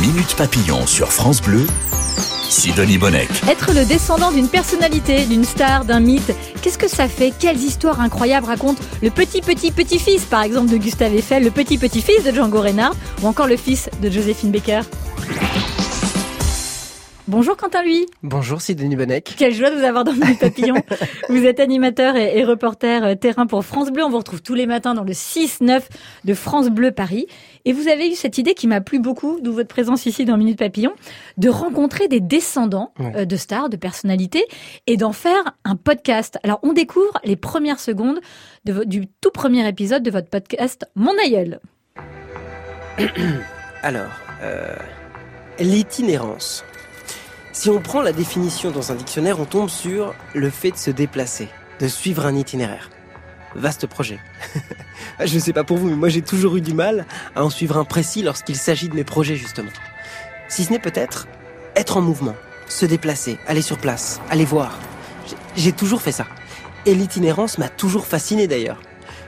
Minute Papillon sur France Bleu, Sidonie Bonnec. Être le descendant d'une personnalité, d'une star, d'un mythe, qu'est-ce que ça fait? Quelles histoires incroyables raconte le petit petit petit-fils, par exemple, de Gustave Eiffel, le petit petit-fils de Django Reinhardt, ou encore le fils de Joséphine Baker? Bonjour Quentin Lui. Bonjour Sidonie Bonnec. Quelle joie de vous avoir dans Minute Papillon. vous êtes animateur et, et, reporter euh, terrain pour France Bleu. On vous retrouve tous les matins dans le 6-9 de France Bleu Paris. Et vous avez eu cette idée qui m'a plu beaucoup, d'où votre présence ici dans Minute Papillon, de rencontrer des descendants euh, de stars, de personnalités, et d'en faire un podcast. Alors on découvre les premières secondes de du tout premier épisode de votre podcast Mon aïeul. Alors, euh, l'itinérance. Si on prend la définition dans un dictionnaire, on tombe sur le fait de se déplacer, de suivre un itinéraire. Vaste projet. Je sais pas pour vous, mais moi j'ai toujours eu du mal à en suivre un précis lorsqu'il s'agit de mes projets justement. Si ce n'est peut-être être en mouvement, se déplacer, aller sur place, aller voir. J'ai- J'ai toujours fait ça. Et l'itinérance m'a toujours fasciné d'ailleurs.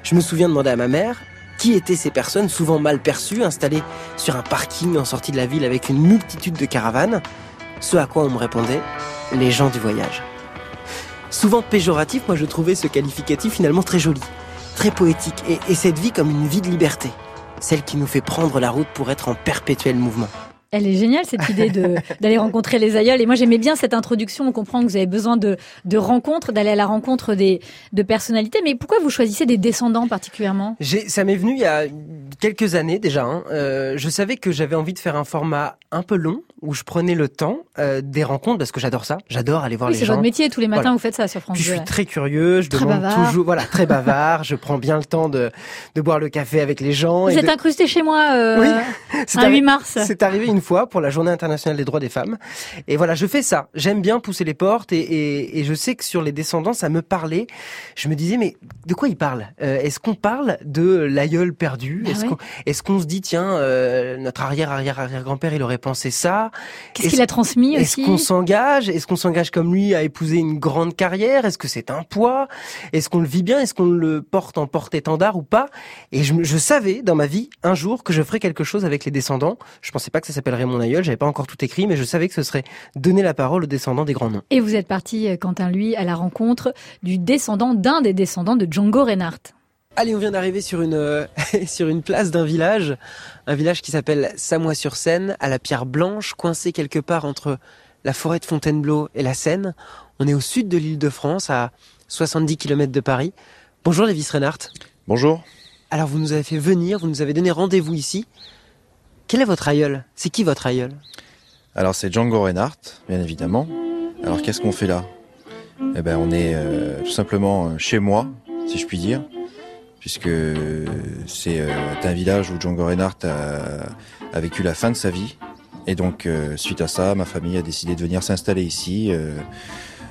Je me souviens demander à ma mère qui étaient ces personnes souvent mal perçues, installées sur un parking en sortie de la ville avec une multitude de caravanes. Ce à quoi on me répondait les gens du voyage. Souvent péjoratif, moi je trouvais ce qualificatif finalement très joli, très poétique, et, et cette vie comme une vie de liberté, celle qui nous fait prendre la route pour être en perpétuel mouvement. Elle est géniale cette idée de- d'aller rencontrer les aïeuls. Et moi j'aimais bien cette introduction. On comprend que vous avez besoin de, de rencontres, d'aller à la rencontre des, de personnalités. Mais pourquoi vous choisissez des descendants particulièrement? Ça m'est venu il y a quelques années déjà. hein. Euh, je savais que j'avais envie de faire un format un peu long où je prenais le temps euh, des rencontres parce que j'adore ça. J'adore aller voir Oui, les c'est gens. votre métier. Tous les matins Voilà. vous faites ça sur France Puis je 2. suis très curieux, je Très demande bavard. toujours, voilà, très bavard. je prends bien le temps de, de boire le café avec les gens. Vous et êtes de- incrusté chez moi euh, Oui, c'est un arri- 8 mars. C'est arrivé une fois pour la Journée internationale des droits des femmes. Et voilà, je fais ça. J'aime bien pousser les portes et, et, et je sais que sur les descendants, ça me parlait. Je me disais, mais de quoi ils parlent? Euh, Est-ce qu'on parle de l'aïeul perdu? Ah Est-ce ouais. qu'on se dit, tiens, euh, notre arrière-arrière-arrière-grand-père, il aurait pensé ça? Qu'est-ce Est-ce- qu'il a transmis Est-ce qu'on s'engage? Est-ce qu'on s'engage comme lui à épouser une grande carrière? Est-ce que c'est un poids? Est-ce qu'on le vit bien? Est-ce qu'on le porte en porte-étendard ou pas? Et je, je savais dans ma vie un jour que je ferais quelque chose avec les descendants. Je pensais pas que ça s'appellerait mon aïeul, j'avais pas encore tout écrit, mais je savais que ce serait donner la parole aux descendants des grands noms. Et vous êtes parti, euh, Quentin, lui, à la rencontre du descendant d'un des descendants de Django Reinhardt. Allez, on vient d'arriver sur une euh, sur une place d'un village, un village qui s'appelle Samois-sur-Seine, à la pierre blanche, coincé quelque part entre la forêt de Fontainebleau et la Seine. On est au sud de l'île de France, à 70 km de Paris. Bonjour Lévis Reinhardt. Bonjour. Alors vous nous avez fait venir, vous nous avez donné rendez-vous ici. Quel est votre aïeul? C'est qui votre aïeul? Alors c'est Django Reinhardt, bien évidemment. Alors qu'est-ce qu'on fait là? Eh ben on est euh, tout simplement euh, chez moi, si je puis dire, puisque c'est euh, un village où Django Reinhardt a, vécu la fin de sa vie. Et donc suite à ça, ma famille a décidé de venir s'installer ici.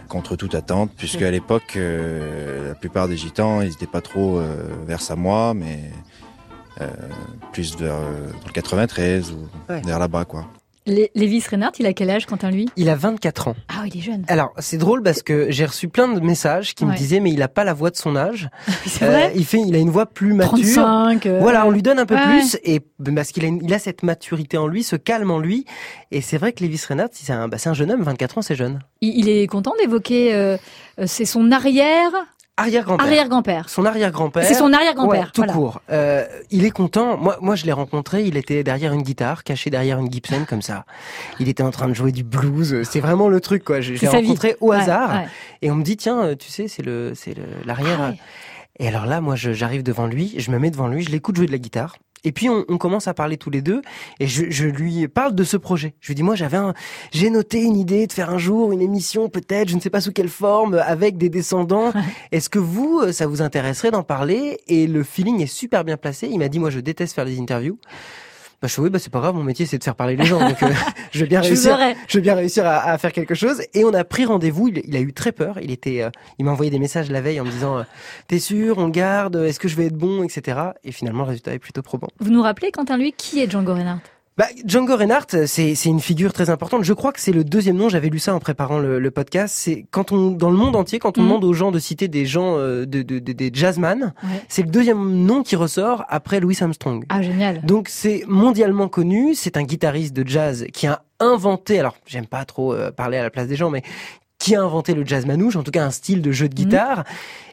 contre toute attente, puisque à l'époque, la plupart des gitans, ils n'étaient pas trop vers Samoa, mais euh, plus vers euh, dans le 93 ou Ouais. vers là-bas, quoi. Lé- Lévis Reinhardt, il a quel âge, Quentin, lui? Il a 24 ans. Ah, il est jeune. Alors c'est drôle parce que j'ai reçu plein de messages qui me disaient mais il a pas la voix de son âge. C'est Euh, vrai il fait, il a une voix plus mature. 35. euh, Voilà, on lui donne un peu ouais. plus et parce qu'il a, une- il a cette maturité en lui, ce calme en lui. Et c'est vrai que Lévis Reinhardt, c'est un, bah, c'est un jeune homme, 24 ans, c'est jeune. Il, il est content d'évoquer. euh, euh, c'est son arrière Arrière-grand-père. arrière-grand-père. Son arrière-grand-père. C'est son Ouais, arrière-grand-père. tout voilà. court. Euh, il est content. Moi, moi, je l'ai rencontré. Il était derrière une guitare, caché derrière une Gibson comme ça. Il était en train de jouer du blues. C'est vraiment le truc, quoi. Je, l'ai vie. rencontré au hasard. ouais. Et on me dit, tiens, euh, tu sais, c'est le, c'est l'arrière. Ah. Et alors là, moi, j'arrive devant lui, je me mets devant lui, je l'écoute jouer de la guitare. Et puis on, on commence à parler tous les deux, et je, je lui parle de ce projet. Je lui dis, moi, j'avais un, j'ai noté une idée de faire un jour une émission, peut-être, je ne sais pas sous quelle forme, avec des descendants. Est-ce que vous, euh, ça vous intéresserait d'en parler? Et le feeling est super bien placé. Il m'a dit, moi, je déteste faire des interviews. Bah, je fais, oui, bah, c'est pas grave, mon métier, c'est de faire parler les gens. Donc, euh, je vais bien Je réussir je vais bien réussir à, à faire quelque chose. Et on a pris rendez-vous. Il, il a eu très peur. Il était, euh, il m'a envoyé des messages la veille en me disant, euh, t'es sûr, on garde, est-ce que je vais être bon, etc. Et finalement, le résultat est plutôt probant. Vous nous rappelez, Quentin, lui, qui est Django Reinhardt? Bah, Django Reinhardt, c'est c'est une figure très importante. Je crois que c'est le deuxième nom. J'avais lu ça en préparant le, le podcast. C'est quand on dans le monde entier, quand on Mhm. demande aux gens de citer des gens euh, de, de, de- des jazzman, Ouais. c'est le deuxième nom qui ressort après Louis Armstrong. Ah, génial. Donc c'est mondialement connu. C'est un guitariste de jazz qui a inventé. Alors j'aime pas trop euh, parler à la place des gens, mais qui a inventé le jazz manouche, en tout cas un style de jeu de guitare,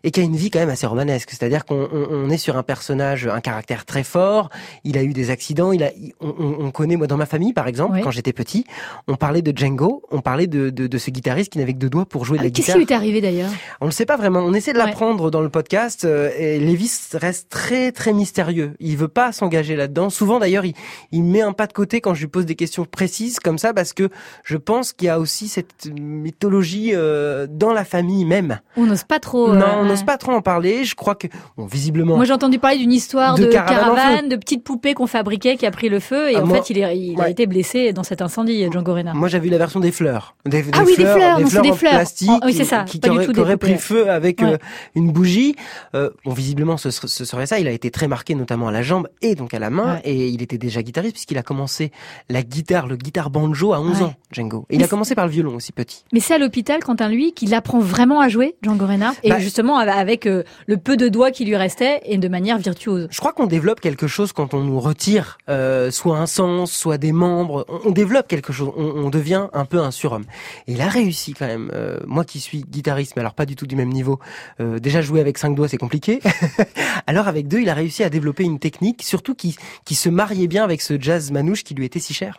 et qui a une vie quand même assez romanesque. C'est-à-dire qu'on on- on est sur un personnage, un caractère très fort. Il a eu des accidents. Il a, on, on- on connaît moi dans ma famille par exemple, Oui. quand j'étais petit, on parlait de Django, on parlait de, de, de ce guitariste qui n'avait que deux doigts pour jouer de Ah, la Qu'est-ce guitare. qui lui est arrivé d'ailleurs? On le sait pas vraiment. On essaie de Ouais. l'apprendre dans le podcast. euh, et Lévis reste très très mystérieux. Il veut pas s'engager là-dedans. Souvent d'ailleurs, il, il met un pas de côté quand je lui pose des questions précises comme ça parce que je pense qu'il y a aussi cette mythologie euh, dans la famille même. On n'ose pas trop. non, euh, on n'ose pas trop en parler. Je crois que bon, visiblement. Moi, j'ai entendu parler d'une histoire De de, caravane de petites poupées qu'on fabriquait qui a pris le feu et Ah, en moi- fait, il, est, il a été blessé dans cet incendie, Django Reinhardt. Moi, j'avais vu la version des fleurs. Des, Ah oui, des fleurs, non, c'est des en fleurs. plastique Oh, oui, c'est ça, qui, qui des auraient poupées. pris feu avec Ouais. euh, une bougie. Euh, bon, visiblement, ce, ser- ce serait ça. Il a été très marqué, notamment à la jambe et donc à la main. Ouais. Et il était déjà guitariste puisqu'il a commencé la guitare, le guitar banjo à 11 Ouais. ans, Django. Et il a commencé par le violon aussi petit. Mais c'est à l'hôpital, Quentin, lui, qu'il apprend vraiment à jouer, Django Reinhardt, et Bah, justement av- avec euh, le peu de doigts qui lui restait et de manière virtuose. Je crois qu'on développe quelque chose quand on nous retire euh, soit un sens, soit des membres. On, on développe quelque chose. On, on devient un peu un surhomme. Et il a réussi quand même. Euh, moi qui suis guitariste, mais alors pas du tout du même niveau. déjà jouer avec cinq doigts, c'est compliqué. alors avec deux, il a réussi à développer une technique, surtout qui qui se mariait bien avec ce jazz manouche qui lui était si cher.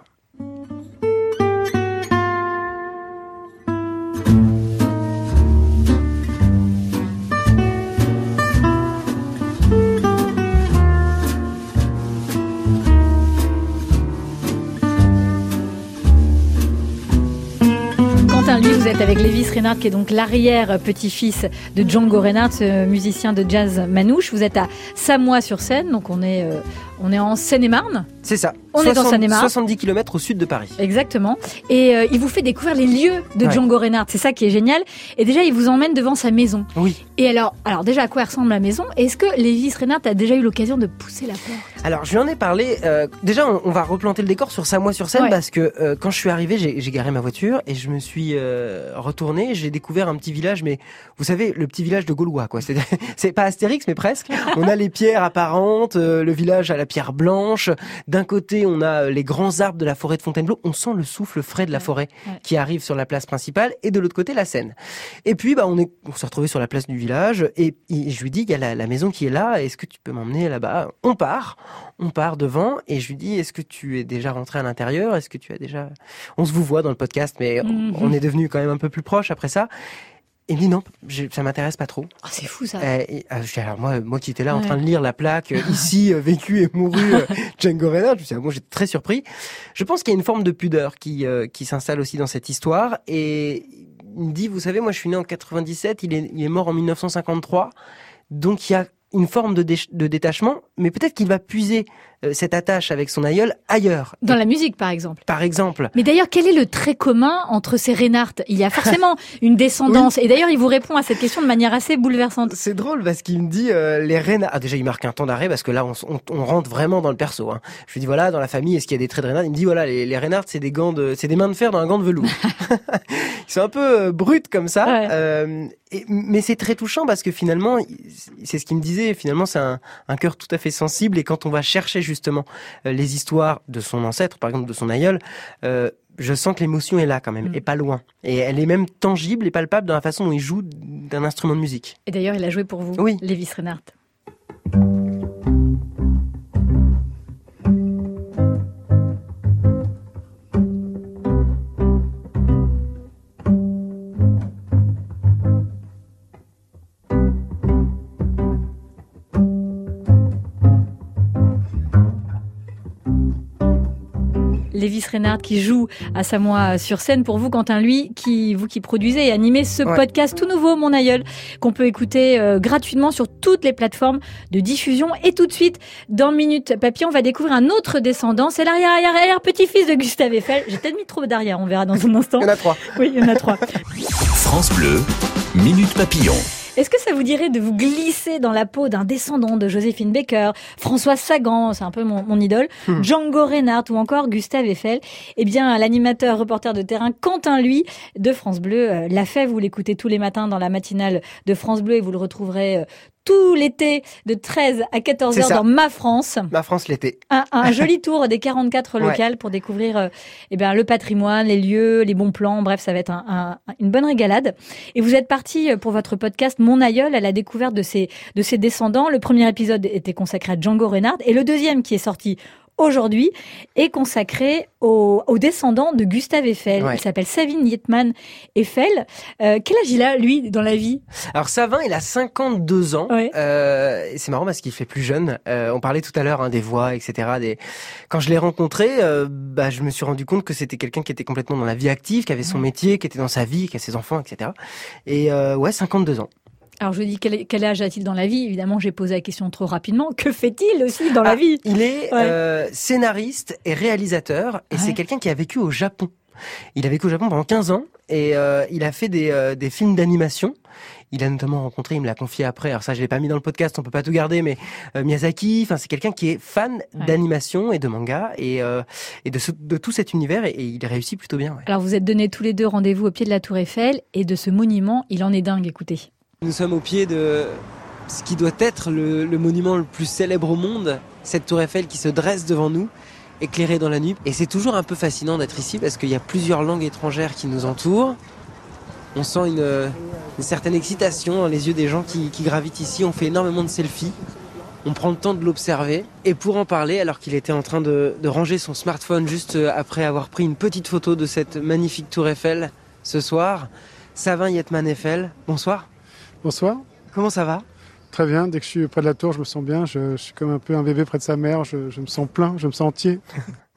Avec Lévis Reinhardt, qui est donc l'arrière-petit-fils de Django Reinhardt, musicien de jazz manouche. Vous êtes à Samois-sur-Seine, donc on est, euh, on est en Seine-et-Marne. C'est ça. On est dans Seine-et-Marne. 70 km au sud de Paris. Exactement. Et euh, il vous fait découvrir les lieux de Ouais. Django Reinhardt. C'est ça qui est génial. Et déjà, il vous emmène devant sa maison. Oui. Et alors, alors déjà, à quoi ressemble la maison? Est-ce que Lévis Reinhardt a déjà eu l'occasion de pousser la porte? Alors, je lui en ai parlé. euh, déjà, on, on va replanter le décor sur Samois-sur-Seine Ouais. parce que euh, quand je suis arrivé, j'ai garé ma voiture et je me suis retourné. J'ai découvert un petit village, mais vous savez, le petit village de Gaulois, quoi. C'est pas Astérix, mais presque. On a les pierres apparentes, le village à la pierre blanche. D'un côté, on a euh, les grands arbres de la forêt de Fontainebleau. On sent le souffle frais de la forêt ouais. qui arrive sur la place principale et de l'autre côté, la Seine. Et puis, bah, on est, on s'est retrouvé sur la place du village et, je lui dis, il y a la, la maison qui est là. Est-ce que tu peux m'emmener là-bas? On part, on part devant et je lui dis, est-ce que tu es déjà rentré à l'intérieur? Est-ce que tu as déjà On se vous voit dans le podcast, mais on- Mhm. on est devenu quand même un peu plus proche après ça. Il me dit non, je- ça m'intéresse pas trop. Oh, C'est fou ça. Euh, et, euh, alors moi, moi qui étais là en train de lire la plaque euh, ici euh, vécu et mouru euh, Django Reinhardt, je me suis dit, ah, moi j'étais très surpris. Je pense qu'il y a une forme de pudeur qui euh, qui s'installe aussi dans cette histoire et il me dit, vous savez, moi je suis né en 97, il est il est mort en 1953, donc il y a une forme de, dé- de détachement, mais peut-être qu'il va puiser euh, cette attache avec son aïeul ailleurs. Dans la musique, par exemple. Par exemple, Mais d'ailleurs, quel est le trait commun entre ces Reinhardt? Il y a forcément une descendance. Et d'ailleurs, il vous répond à cette question de manière assez bouleversante. C'est drôle parce qu'il me dit euh, les Reinhardt. Ah, déjà, il marque un temps d'arrêt parce que là, on, on- on rentre vraiment dans le perso. Hein. Je lui dis voilà, dans la famille, est-ce qu'il y a des traits de Reinhardt? Il me dit voilà, les, les Reinhardt, c'est des gants de, c'est des mains de fer dans un gant de velours. Ils sont un peu euh, bruts comme ça, Ouais. euh, et- mais c'est très touchant parce que finalement, c'est ce qu'il me disait. Finalement, c'est un, un cœur tout à fait sensible et quand on va chercher justement euh, les histoires de son ancêtre, par exemple de son aïeul. Euh, je sens que l'émotion est là quand même, Mm. et pas loin. Et elle est même tangible et palpable dans la façon dont il joue d'un instrument de musique. Et d'ailleurs, il a joué pour vous, Oui. Lévis Reinhardt. Reinhardt qui joue à Samoa sur scène pour vous, Quentin, lui, qui, vous qui produisez et animez ce Ouais. podcast tout nouveau, Mon Aïeul, qu'on peut écouter euh, gratuitement sur toutes les plateformes de diffusion. Et tout de suite, dans Minute Papier, on va découvrir un autre descendant. C'est l'arrière-arrière-arrière petit-fils de Gustave Eiffel. J'ai peut-être mis trop d'arrière, on verra dans un instant. Il y en a trois. Oui, il y en a trois. France Bleu, Minute Papillon. Est-ce que ça vous dirait de vous glisser dans la peau d'un descendant de Joséphine Baker, François Sagan, c'est un peu mon, mon idole, Hmm. Django Reinhardt ou encore Gustave Eiffel? Eh bien, l'animateur reporter de terrain Quentin Lui de France Bleu euh, l'a fait. Vous l'écoutez tous les matins dans la matinale de France Bleu et vous le retrouverez euh, tout l'été de 13 à 14 C'est heures ça. dans Ma France. Ma France l'été. Un, un joli tour des 44 Ouais. locales pour découvrir euh, eh bien, le patrimoine, les lieux, les bons plans. Bref, ça va être un- un- une bonne régalade. Et vous êtes parti euh, pour votre podcast Mon aïeul à la découverte de ses, de ses descendants. Le premier épisode était consacré à Django Reinhardt et le deuxième qui est sorti aujourd'hui est consacré aux, aux descendants de Gustave Eiffel. Ouais. Il s'appelle Savin Yetman Eiffel. Euh, quel âge il a, lui, dans la vie? Alors Savin, il a 52 ans. Ouais. Euh, c'est marrant parce qu'il fait plus jeune. Euh, on parlait tout à l'heure hein, des voix, etc. Des... Quand je l'ai rencontré, bah, je me suis rendu compte que c'était quelqu'un qui était complètement dans la vie active, qui avait son métier, qui était dans sa vie, qui a ses enfants, etc. Et ouais, 52 ans. Alors je dis quel, quel âge a-t-il dans la vie? Évidemment, j'ai posé la question trop rapidement. Que fait-il aussi dans la Ah, vie? Il est Ouais. euh, scénariste et réalisateur, et Ouais. c'est quelqu'un qui a vécu au Japon. Il a vécu au Japon pendant 15 ans, et euh, il a fait des, euh, des films d'animation. Il a notamment rencontré, il me l'a confié après, alors ça je l'ai pas mis dans le podcast, on peut pas tout garder, mais euh, Miyazaki, enfin c'est quelqu'un qui est fan Ouais. d'animation et de manga, et, euh, et de, ce- de tout cet univers, et, et il réussit plutôt bien. ouais. Alors vous êtes donnés tous les deux rendez-vous au pied de la Tour Eiffel et de ce monument, il en est dingue, écoutez. Nous sommes au pied de ce qui doit être le, monument le plus célèbre au monde, cette tour Eiffel qui se dresse devant nous, éclairée dans la nuit. Et c'est toujours un peu fascinant d'être ici parce qu'il y a plusieurs langues étrangères qui nous entourent. On sent une, certaine excitation dans les yeux des gens qui, qui gravitent ici. On fait énormément de selfies. On prend le temps de l'observer. Et pour en parler, alors qu'il était en train de, de ranger son smartphone juste après avoir pris une petite photo de cette magnifique tour Eiffel ce soir, Savin Yetman Eiffel, bonsoir. Bonsoir. Comment ça va? Très bien. Dès que je suis près de la tour, je me sens bien. Je, je suis comme un peu un bébé près de sa mère. Je, je me sens plein. Je me sens entier.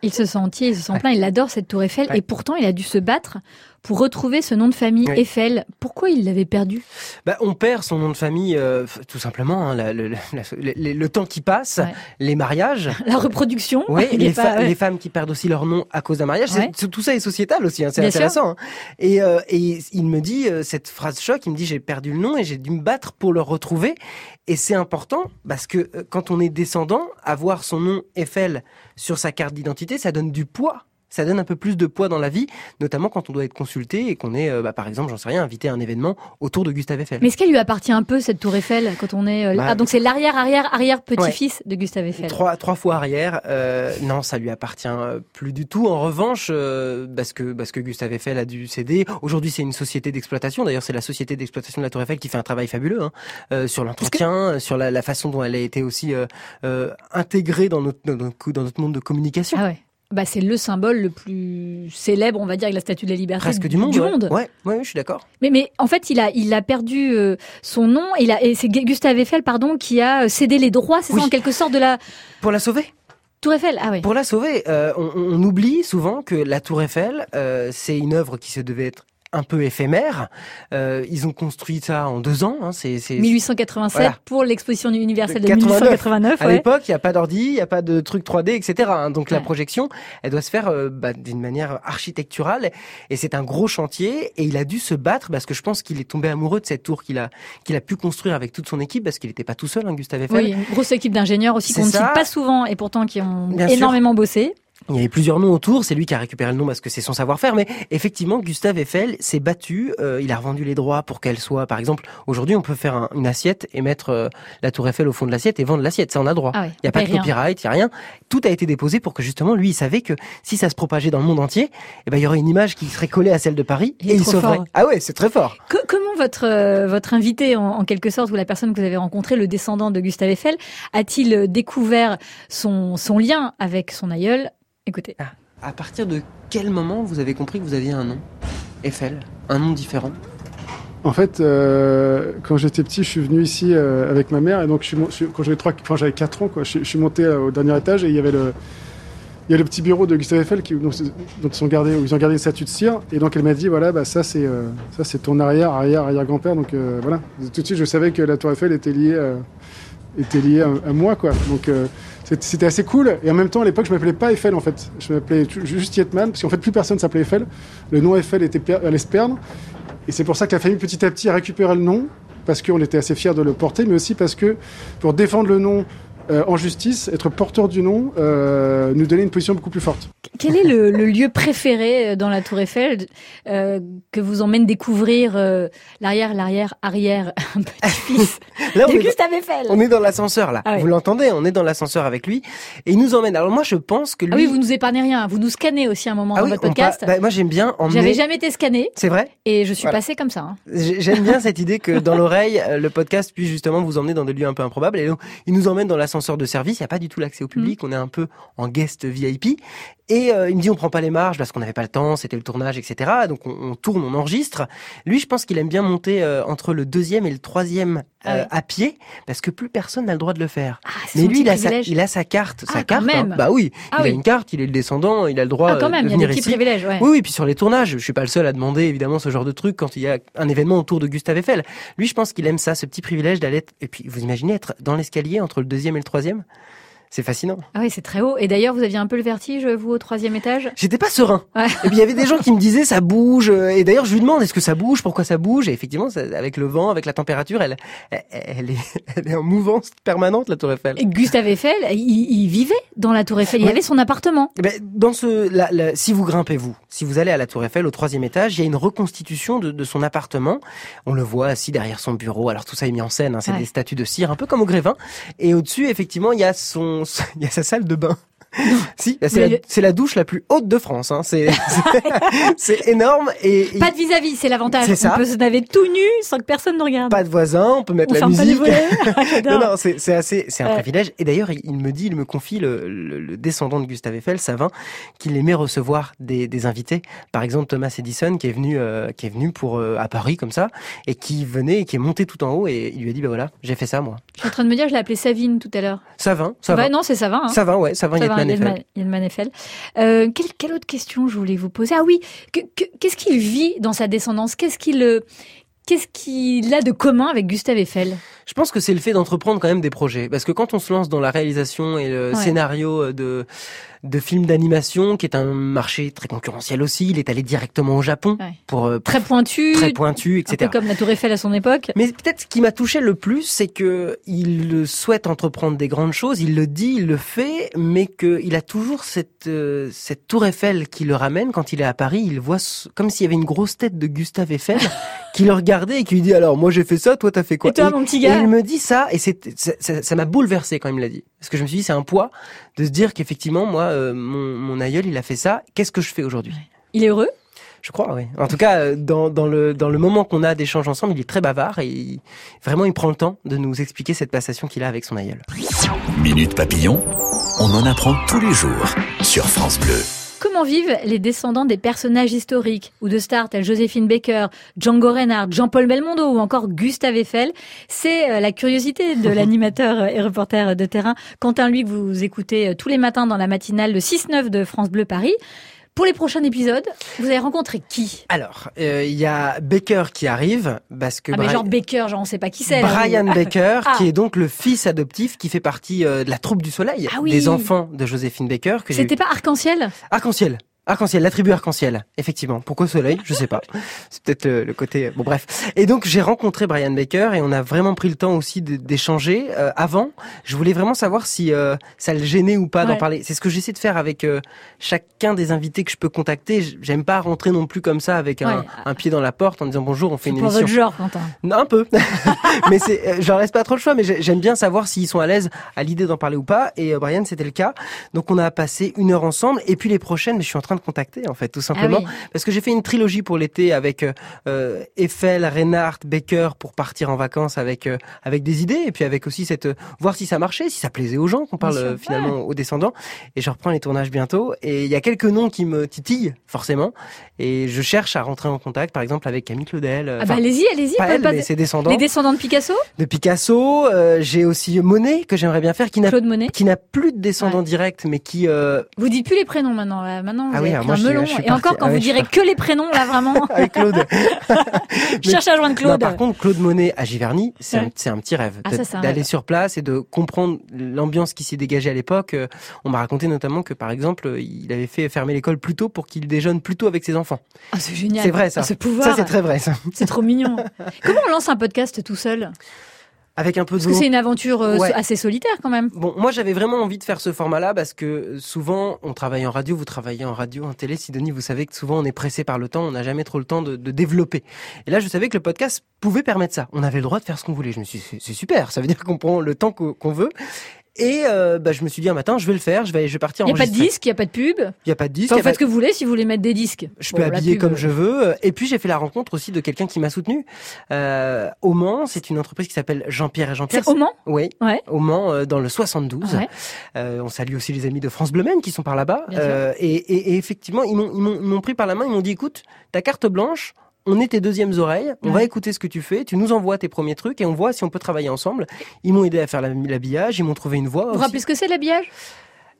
Il se sent entier, il se sent plein, il adore cette Tour Eiffel Ouais. et pourtant il a dû se battre pour retrouver ce nom de famille Oui. Eiffel. Pourquoi il l'avait perdu? Bah, On perd son nom de famille, euh, tout simplement. hein, la- le, le- la- le- le temps qui passe, Ouais. les mariages. La reproduction Oui, les, pas- ouais. les femmes qui perdent aussi leur nom à cause d'un mariage. Ouais. tout ça est sociétal aussi, hein, c'est intéressant. hein. Et, euh, et il me dit, euh, cette phrase choc, il me dit j'ai perdu le nom et j'ai dû me battre pour le retrouver. Et c'est important parce que euh, quand on est descendant, avoir son nom Eiffel sur sa carte d'identité, ça donne du poids. Ça donne un peu plus de poids dans la vie, notamment quand on doit être consulté et qu'on est, euh, bah, par exemple, j'en sais rien, invité à un événement autour de Gustave Eiffel. Mais est-ce qu'elle lui appartient un peu cette Tour Eiffel quand on est euh, Bah, ah, donc c'est l'arrière arrière arrière petit-fils de Gustave Eiffel. Trois, trois fois arrière, euh, non, ça lui appartient euh, plus du tout. En revanche, euh, parce que parce que Gustave Eiffel a dû céder. Aujourd'hui, c'est une société d'exploitation. D'ailleurs, c'est la société d'exploitation de la Tour Eiffel qui fait un travail fabuleux hein, euh, sur l'entretien, sur la, la façon dont elle a été aussi intégrée dans notre, dans notre dans notre monde de communication. Ah ouais. Bah c'est le symbole le plus célèbre, on va dire, avec la Statue de la Liberté Presque du monde. Du ouais. monde. Ouais, ouais, je suis d'accord. Mais, mais en fait, il a, il a perdu euh, son nom. Et, il a- et c'est Gustave Eiffel, pardon, qui a euh, cédé les droits, c'est Oui. ça, en quelque sorte, de la Pour la sauver. Tour Eiffel. Ah ouais. Pour la sauver, euh, on, on oublie souvent que la Tour Eiffel, euh, c'est une œuvre qui se devait être un peu éphémère. Euh, ils ont construit ça en deux ans. Hein, c'est, c'est, 1887 Voilà. pour l'exposition universelle de 89. 1889. À ouais. l'époque, il n'y a pas d'ordi, il n'y a pas de truc 3D, etc. hein. Donc la projection, elle doit se faire euh, bah, d'une manière architecturale. Et c'est un gros chantier. Et il a dû se battre parce que je pense qu'il est tombé amoureux de cette tour qu'il a, qu'il a pu construire avec toute son équipe parce qu'il n'était pas tout seul, hein, Gustave Eiffel. Oui, une grosse équipe d'ingénieurs aussi qu'on ne cite pas souvent et pourtant qui ont Bien sûr. énormément bossé. Il y avait plusieurs noms autour, c'est lui qui a récupéré le nom parce que c'est son savoir-faire, mais effectivement, Gustave Eiffel s'est battu, euh, il a revendu les droits pour qu'elle soit, par exemple, aujourd'hui on peut faire un- une assiette et mettre euh, la tour Eiffel au fond de l'assiette et vendre l'assiette, ça on a droit. Ah ouais, Il n'y a pas de copyright, il n'y a rien. Tout a été déposé pour que justement lui, il savait que si ça se propageait dans le monde entier, eh ben, il y aurait une image qui serait collée à celle de Paris Il et il sauverait. fort. Ah ouais, c'est très fort. Co- comment votre euh, votre invité, en, en quelque sorte, ou la personne que vous avez rencontrée, le descendant de Gustave Eiffel, a-t-il découvert son, son lien avec son aïeul Écoutez. À partir de quel moment vous avez compris que vous aviez un nom? Eiffel, un nom différent? En fait, euh, quand j'étais petit, je suis venu ici euh, avec ma mère. Et donc, je suis, je quand j'avais trois, enfin, j'avais 4 ans, quoi, je, je suis monté euh, au dernier étage et il y avait le. Il y a le petit bureau de Gustave Eiffel qui, dont, dont ils, ont gardé, où ils ont gardé une statue de cire. Et donc elle m'a dit voilà, bah, ça c'est euh, ça c'est ton arrière, arrière, arrière grand-père. Donc euh, voilà. Tout de suite, je savais que la Tour Eiffel était liée, euh, était liée à, à moi, quoi. Donc euh, c'était assez cool. Et en même temps, à l'époque, je m'appelais pas Eiffel en fait. Je m'appelais ju- juste Yetman parce qu'en fait, plus personne s'appelait Eiffel. Le nom Eiffel était perdre. Et c'est pour ça que la famille petit à petit a récupéré le nom. parce qu'on était assez fiers de le porter, mais aussi parce que pour défendre le nom euh, en justice, être porteur du nom, euh, nous donner une position beaucoup plus forte. Quel est le, le lieu préféré euh, dans la Tour Eiffel euh, que vous emmène découvrir euh, l'arrière, l'arrière, arrière, un petit-fils de est, Gustave Eiffel? On est dans l'ascenseur là. Ah ouais. Vous l'entendez On est dans l'ascenseur avec lui et il nous emmène. Alors moi, je pense que lui. Ah oui, vous nous épargnez rien. Vous nous scannez aussi un moment Ah dans oui, votre podcast. pa- bah, moi, j'aime bien emmener. J'avais jamais été scannée C'est vrai. et je suis Voilà. passée comme ça. hein. J'ai- J'aime bien cette idée que dans l'oreille, le podcast puisse justement vous emmener dans des lieux un peu improbables. Et donc, il nous emmène dans l'ascenseur de service. Il n'y a pas du tout l'accès au public. On est un peu en guest VIP. Et euh, il me dit on prend pas les marges parce qu'on n'avait pas le temps, c'était le tournage, etc. Donc on, on tourne, on enregistre. Lui, je pense qu'il aime bien monter euh, entre le deuxième et le troisième Ah euh, ouais. à pied parce que plus personne n'a le droit de le faire. Ah, c'est Mais lui, il a, sa, il a sa carte, Ah, sa quand carte. hein. Bah oui, Ah il oui. a une carte, il est le descendant, il a le droit Ah, quand même, de il y a des ici. privilèges. Ouais. Oui, oui, puis sur les tournages, je suis pas le seul à demander évidemment ce genre de truc quand il y a un événement autour de Gustave Eiffel. Lui, je pense qu'il aime ça, ce petit privilège d'aller. être- Et puis, vous imaginez être dans l'escalier entre le deuxième et le troisième? C'est fascinant. Ah oui, c'est très haut. Et d'ailleurs, vous aviez un peu le vertige, vous, au troisième étage? J'étais pas serein. Ouais. Et puis il y avait des gens qui me disaient ça bouge. Et d'ailleurs, je lui demande est-ce que ça bouge, pourquoi ça bouge? Et effectivement, ça- avec le vent, avec la température, elle, elle, est, elle est en mouvance permanente la Tour Eiffel. Et Gustave Eiffel, il, il vivait dans la Tour Eiffel. Il Ouais. avait son appartement. Eh ben, dans ce, la- la- si vous grimpez vous, si vous allez à la Tour Eiffel au troisième étage, il y a une reconstitution de, de son appartement. On le voit assis derrière son bureau. Alors tout ça est mis en scène, hein, c'est Ouais. des statues de cire, un peu comme au Grévin. Et au-dessus, effectivement, il y a son, il y a sa salle de bain. si, c'est la, douche la plus haute de France. Hein. C'est, énorme et, et Pas de vis-à-vis, c'est l'avantage. C'est ça. On peut se laver tout nu sans que personne ne regarde. pas de voisins. On peut mettre On la musique. volets. Non, non, c'est assez, c'est un Ouais. privilège. Et d'ailleurs, il, me dit, il me confie le, le- le descendant de Gustave Eiffel, Savin, qu'il aimait recevoir des, des invités. Par exemple, Thomas Edison, qui est venu, euh, qui est venu pour euh, à Paris comme ça, et qui venait, et qui est monté tout en haut, et il lui a dit, bah voilà, j'ai fait ça moi. Je suis en train de me dire, je l'ai appelé Savine tout à l'heure. Savin, Savin, Ouais, non, c'est Savin. Hein. Savin, ouais, Savin, Savin. Yelman- Yelman Eiffel. Euh, quelle, quelle autre question je voulais vous poser? Ah oui, que- que- qu'est-ce qu'il vit dans sa descendance? Qu'est-ce qu'il euh, qu'est-ce qu'il a de commun avec Gustave Eiffel? Je pense que c'est le fait d'entreprendre quand même des projets. Parce que quand on se lance dans la réalisation et le Ouais. scénario euh, de, de films d'animation, qui est un marché très concurrentiel aussi, il est allé directement au Japon Ouais. pour euh, Très pointu, très pointu, un etc. peu comme la Tour Eiffel à son époque. Mais peut-être ce qui m'a touché le plus, c'est que il souhaite entreprendre des grandes choses, il le dit, il le fait, mais qu'il a toujours cette euh, cette tour Eiffel qui le ramène quand il est à Paris. Il voit comme s'il y avait une grosse tête de Gustave Eiffel qui le regardait et qui lui dit alors moi j'ai fait ça, toi t'as fait quoi? Et toi, mon petit et gars il me dit ça et c'est ça m'a bouleversé quand il me l'a dit. Parce que je me suis dit c'est un poids de se dire qu'effectivement moi euh, mon mon aïeul il a fait ça. Qu'est-ce que je fais aujourd'hui? Il est heureux? Je crois, oui. En tout cas, euh, dans, dans le dans le moment qu'on a d'échange ensemble, il est très bavard et il- vraiment il prend le temps de nous expliquer cette passation qu'il a avec son aïeul. Minute Papillon, on en apprend tous les jours sur France Bleu. Comment vivent les descendants des personnages historiques ou de stars tels Joséphine Baker, Django Reinhardt, Jean-Paul Belmondo ou encore Gustave Eiffel? C'est euh, la curiosité de l'animateur et reporter de terrain Quentin Lui que vous écoutez euh, tous les matins dans la matinale le 6-9 de France Bleu Paris. Pour les prochains épisodes, vous allez rencontrer qui? Alors, euh, il y a Baker qui arrive parce que Ah mais genre Baker, genre on sait pas qui c'est. là. Brian Baker, Ah. qui est donc le fils adoptif qui fait partie euh, de la troupe du Soleil, Ah oui. des enfants de Joséphine Baker. C'était pas Arc-en-Ciel? Arc-en-ciel. Arc-en-ciel, la tribu arc-en-ciel, effectivement. Pourquoi soleil? Je sais pas. C'est peut-être le, le côté. Bon bref. Et donc j'ai rencontré Brian Baker et on a vraiment pris le temps aussi d'échanger. Euh, avant, je voulais vraiment savoir si euh, ça le gênait ou pas d'en parler. C'est ce que j'essaie de faire avec euh, chacun des invités que je peux contacter. J'aime pas rentrer non plus comme ça avec un, Ouais. un pied dans la porte en disant bonjour, on fait une pour émission. votre genre, Quentin. Non, un peu. mais c'est, j'en laisse pas trop le choix, mais j'ai- j'aime bien savoir s'ils sont à l'aise à l'idée d'en parler ou pas. Et Brian, c'était le cas. Donc on a passé une heure ensemble. Et puis les prochaines, mais je suis en train de contacter en fait, tout simplement, Ah oui. parce que j'ai fait une trilogie pour l'été avec euh, euh, Eiffel, Reinhardt, Baker pour partir en vacances avec euh, avec des idées et puis avec aussi cette euh, voir si ça marchait, si ça plaisait aux gens, qu'on parle sûr, finalement aux descendants. Et je reprends les tournages bientôt. Et il y a quelques noms qui me titillent forcément. Et je cherche à rentrer en contact, par exemple avec Camille Claudel. Ah bah allez-y, allez-y. pas pas- elle, pas- mais ses descendants Les descendants de Picasso? De Picasso. j'ai aussi Monet que j'aimerais bien faire, qui n'a qui n'a plus de descendants directs, mais qui Vous dites plus les prénoms maintenant. là. Maintenant, Ah oui, alors moi, un melon. je Et parti- encore, quand ah vous ouais, direz que les prénoms, là, vraiment, Avec Claude. je cherche à joindre Non, Claude. par contre, Claude Monet à Giverny, c'est un, Ouais. un petit rêve. Ah, D'aller sur place et de comprendre l'ambiance qui s'est dégagée à l'époque. Euh, On m'a raconté notamment que, par exemple, il avait fait fermer l'école plus tôt pour qu'il déjeune plus tôt avec ses enfants. Ah, c'est génial. C'est vrai, ça. Ah, ce pouvoir. Ça, c'est très vrai, ça. C'est trop mignon. Comment on lance un podcast tout seul? Avec un peu de Parce que c'est une aventure euh, Ouais. assez solitaire quand même. Bon, moi j'avais vraiment envie de faire ce format-là parce que euh, souvent on travaille en radio, vous travaillez en radio, en télé. Sidonie, vous savez que souvent on est pressé par le temps, on n'a jamais trop le temps de, de développer. Et là, je savais que le podcast pouvait permettre ça. On avait le droit de faire ce qu'on voulait. Je me suis dit, c'est- super, ça veut dire qu'on prend le temps qu'on veut. Et euh, bah, je me suis dit un matin, je vais le faire, je vais, je vais partir Il n'y a pas de disque, il n'y a pas de pub. Il n'y a pas de disque. Enfin, vous faites ce que vous voulez si vous voulez mettre des disques. je Bon, peux habiller pub, comme euh, je veux. Et puis j'ai fait la rencontre aussi de quelqu'un qui m'a soutenu. Euh, au Mans, c'est une entreprise qui s'appelle Jean-Pierre et Jean-Pierre. C'est au Mans Oui, Ouais. au Mans, euh, dans le 72. Ouais. Euh, on salue aussi les amis de France Bleu qui sont par là-bas. Euh, et, et- et effectivement, ils m'ont- ils m'ont ils m'ont pris par la main, ils m'ont dit, écoute, ta carte blanche, on est tes deuxièmes oreilles, on Ouais. va écouter ce que tu fais, tu nous envoies tes premiers trucs et on voit si on peut travailler ensemble. Ils m'ont aidé à faire la- l'habillage, ils m'ont trouvé une voix. Vous rappelez ce que c'est l'habillage?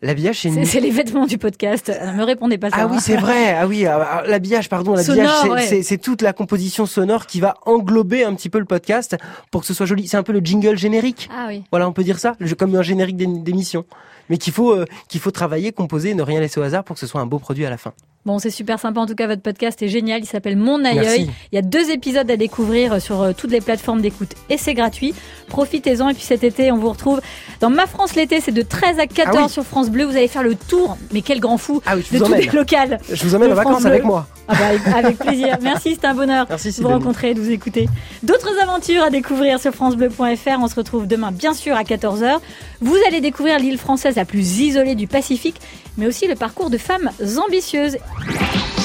L'habillage, c'est une... c'est les vêtements du podcast. Ne me répondez pas ça. Ah oui, c'est vrai. Ah oui, ah, ah, l'habillage, pardon, l'habillage, c'est- ouais. toute la composition sonore qui va englober un petit peu le podcast pour que ce soit joli. C'est un peu le jingle générique. Ah oui. Voilà, on peut dire ça, comme un générique d'é- d'émission. Mais qu'il faut, euh, qu'il faut travailler, composer, ne rien laisser au hasard pour que ce soit un beau produit à la fin. Bon, c'est super sympa. En tout cas, votre podcast est génial. Il s'appelle Mon Aïeul. Merci. Il y a deux épisodes à découvrir sur euh, toutes les plateformes d'écoute et c'est gratuit. Profitez-en. Et puis cet été, on vous retrouve dans Ma France l'été. C'est de 13 à 14 Ah oui. sur France Bleu. Vous allez faire le tour. Mais quel grand fou Ah oui, de tous les locales. Je vous emmène en vacances avec moi. Ah bah, avec, plaisir. Merci, c'était un bonheur Merci, de vous rencontrer et de vous écouter. D'autres aventures à découvrir sur francebleu.fr. On se retrouve demain, bien sûr, à 14h. Vous allez découvrir l'île française la plus isolée du Pacifique, mais aussi le parcours de femmes ambitieuses. Yeah.